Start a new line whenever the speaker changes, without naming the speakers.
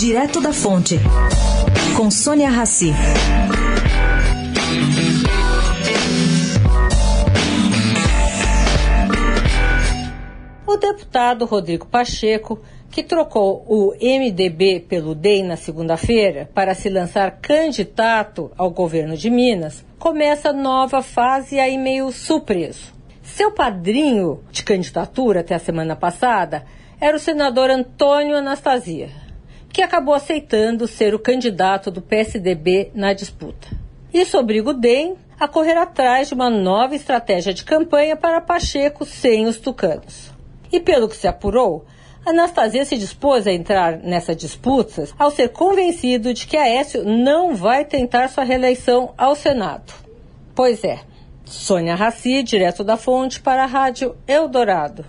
Direto da Fonte, com Sônia Rassi.
O deputado Rodrigo Pacheco, que trocou o MDB pelo DEM na segunda-feira para se lançar candidato ao governo de Minas, começa nova fase aí meio surpreso. Seu padrinho de candidatura até a semana passada era o senador Antônio Anastasia, que acabou aceitando ser o candidato do PSDB na disputa. Isso obriga o DEM a correr atrás de uma nova estratégia de campanha para Pacheco sem os tucanos. E pelo que se apurou, Anastasia se dispôs a entrar nessa disputa ao ser convencido de que Aécio não vai tentar sua reeleição ao Senado. Pois é, Sônia Raci, direto da fonte para a Rádio Eldorado.